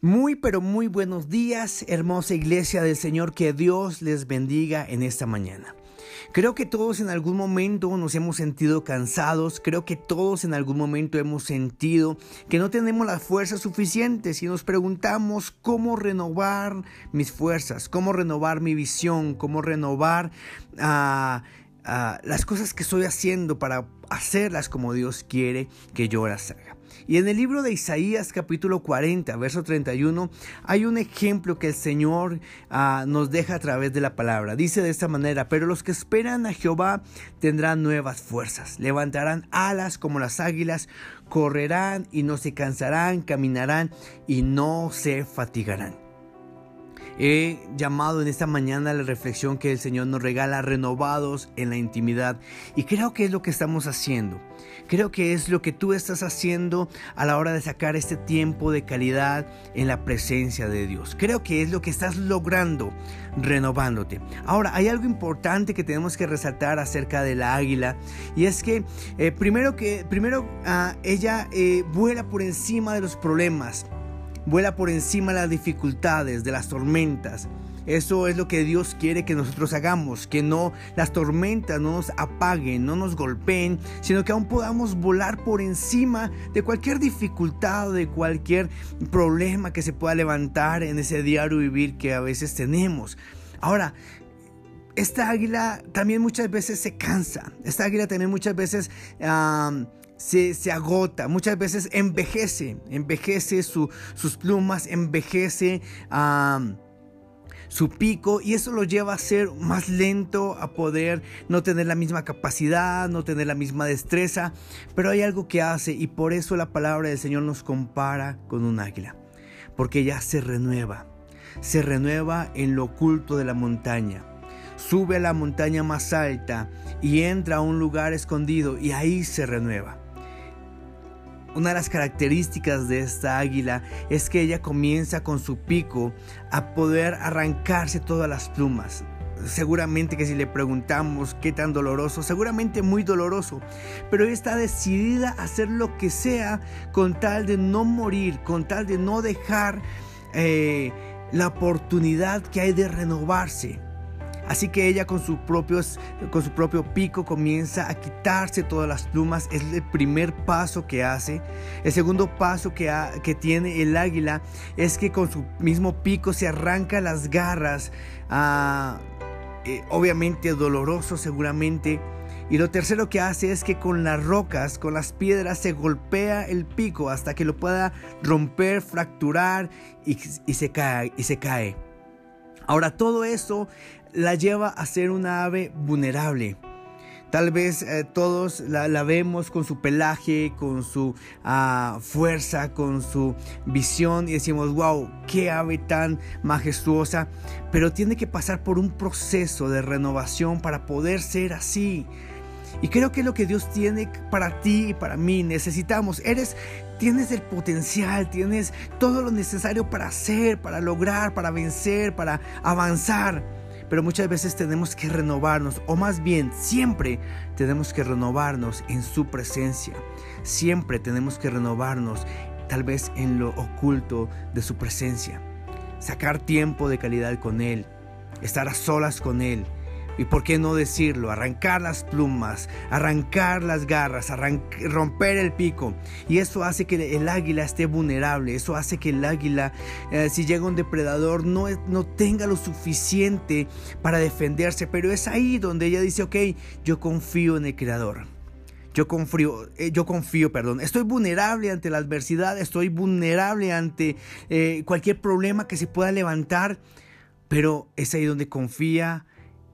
Muy pero muy buenos días, hermosa iglesia del Señor, que Dios les bendiga en esta mañana. Creo que todos en algún momento nos hemos sentido cansados, creo que todos en algún momento hemos sentido que no tenemos las fuerzas suficientes y nos preguntamos cómo renovar mis fuerzas, cómo renovar mi visión, cómo renovar ah, ah, las cosas que estoy haciendo para hacerlas como Dios quiere que yo las haga. Y en el libro de Isaías capítulo 40, verso 31, hay un ejemplo que el Señor ah, nos deja a través de la palabra. Dice de esta manera, pero los que esperan a Jehová tendrán nuevas fuerzas, levantarán alas como las águilas, correrán y no se cansarán, caminarán y no se fatigarán. He llamado en esta mañana la reflexión que el Señor nos regala renovados en la intimidad y creo que es lo que estamos haciendo. Creo que es lo que tú estás haciendo a la hora de sacar este tiempo de calidad en la presencia de Dios. Creo que es lo que estás logrando renovándote. Ahora, hay algo importante que tenemos que resaltar acerca de la águila y es que eh, primero que primero ah, ella eh, vuela por encima de los problemas vuela por encima de las dificultades, de las tormentas. Eso es lo que Dios quiere que nosotros hagamos, que no las tormentas no nos apaguen, no nos golpeen, sino que aún podamos volar por encima de cualquier dificultad, de cualquier problema que se pueda levantar en ese diario vivir que a veces tenemos. Ahora, esta águila también muchas veces se cansa, esta águila también muchas veces se, agota, muchas veces envejece, envejece sus plumas, envejece su pico y eso lo lleva a ser más lento, a poder no tener la misma capacidad, no tener la misma destreza, pero hay algo que hace y por eso la palabra del Señor nos compara con un águila, porque ya se renueva, se renueva en lo oculto de la montaña. Sube a la montaña más alta y entra a un lugar escondido y ahí se renueva. Una de las características de esta águila es que ella comienza con su pico a poder arrancarse todas las plumas. Seguramente que si le preguntamos qué tan doloroso, seguramente muy doloroso, pero ella está decidida a hacer lo que sea con tal de no morir, con tal de no dejar eh, la oportunidad que hay de renovarse. Así que ella con, propios, con su propio pico comienza a quitarse todas las plumas. Es el primer paso que hace. El segundo paso que, que tiene el águila es que con su mismo pico se arranca las garras. Ah, eh, obviamente doloroso seguramente. Y lo tercero que hace es que con las rocas, con las piedras, se golpea el pico hasta que lo pueda romper, fracturar y, se, cae, y se cae. Ahora todo eso la lleva a ser una ave vulnerable. Tal vez eh, todos la, vemos con su pelaje, con su ah, fuerza, con su visión y decimos, wow, qué ave tan majestuosa. Pero tiene que pasar por un proceso de renovación para poder ser así. Y creo que es lo que Dios tiene para ti y para mí. Necesitamos. Eres, tienes el potencial, tienes todo lo necesario para hacer, para lograr, para vencer, para avanzar. Pero muchas veces tenemos que renovarnos, o más bien siempre tenemos que renovarnos en su presencia. Siempre tenemos que renovarnos tal vez en lo oculto de su presencia. Sacar tiempo de calidad con Él, estar a solas con Él, y por qué no decirlo, arrancar las plumas, arrancar las garras, romper el pico. Y eso hace que el águila esté vulnerable, eso hace que el águila, eh, si llega un depredador, no, no tenga lo suficiente para defenderse. Pero es ahí donde ella dice, ok, yo confío en el Creador. Yo confío, eh, yo confío, perdón. Estoy vulnerable ante la adversidad, estoy vulnerable ante eh, cualquier problema que se pueda levantar, pero es ahí donde confía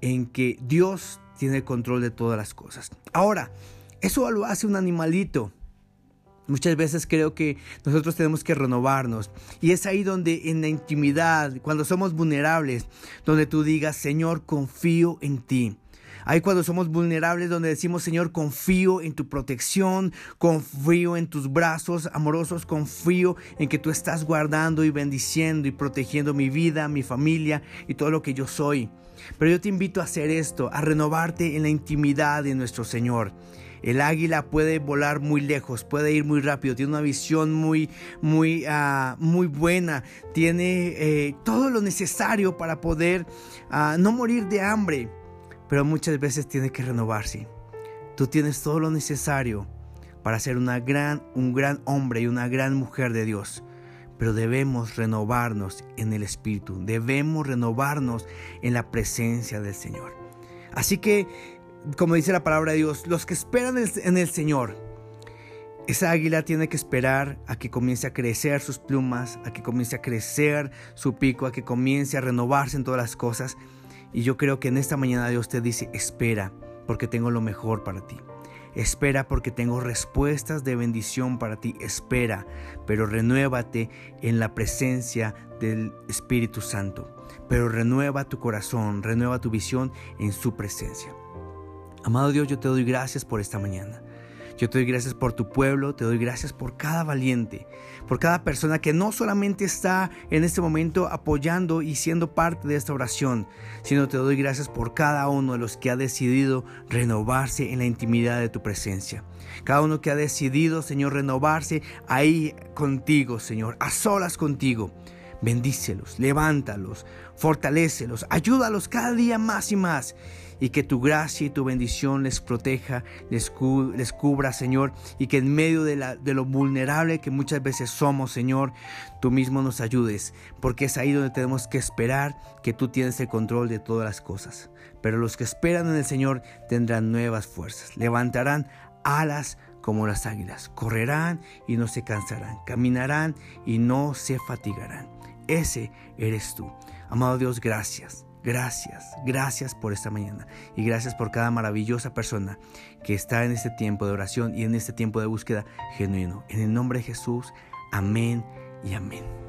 en que Dios tiene el control de todas las cosas. Ahora, eso lo hace un animalito. Muchas veces creo que nosotros tenemos que renovarnos. Y es ahí donde en la intimidad, cuando somos vulnerables, donde tú digas, Señor, confío en ti. Ahí cuando somos vulnerables, donde decimos, Señor, confío en tu protección, confío en tus brazos amorosos, confío en que tú estás guardando y bendiciendo y protegiendo mi vida, mi familia y todo lo que yo soy. Pero yo te invito a hacer esto, a renovarte en la intimidad de nuestro Señor El águila puede volar muy lejos, puede ir muy rápido, tiene una visión muy, muy, uh, muy buena, tiene eh, todo lo necesario para poder uh, no morir de hambre, pero muchas veces tiene que renovarse. Tú tienes todo lo necesario para ser una gran, un gran hombre y una gran mujer de Dios pero debemos renovarnos en el Espíritu, debemos renovarnos en la presencia del Señor. Así que, como dice la palabra de Dios, los que esperan en el Señor, esa águila tiene que esperar a que comience a crecer sus plumas, a que comience a crecer su pico, a que comience a renovarse en todas las cosas. Y yo creo que en esta mañana Dios te dice, espera, porque tengo lo mejor para ti. Espera porque tengo respuestas de bendición para ti. Espera, pero renuévate en la presencia del Espíritu Santo. Pero renueva tu corazón, renueva tu visión en su presencia. Amado Dios, yo te doy gracias por esta mañana. Yo te doy gracias por tu pueblo, te doy gracias por cada valiente, por cada persona que no solamente está en este momento apoyando y siendo parte de esta oración, sino te doy gracias por cada uno de los que ha decidido renovarse en la intimidad de tu presencia. Cada uno que ha decidido, Señor, renovarse ahí contigo, Señor, a solas contigo. Bendícelos, levántalos, fortalécelos, ayúdalos cada día más y más. Y que tu gracia y tu bendición les proteja, les, cubra, Señor, y que en medio de, lo vulnerable que muchas veces somos, Señor, tú mismo nos ayudes, porque es ahí donde tenemos que esperar que tú tienes el control de todas las cosas. Pero los que esperan en el Señor tendrán nuevas fuerzas, levantarán alas como las águilas, correrán y no se cansarán, caminarán y no se fatigarán. Ese eres tú. Amado Dios, gracias. Gracias, gracias por esta mañana y gracias por cada maravillosa persona que está en este tiempo de oración y en este tiempo de búsqueda genuino. En el nombre de Jesús, amén y amén.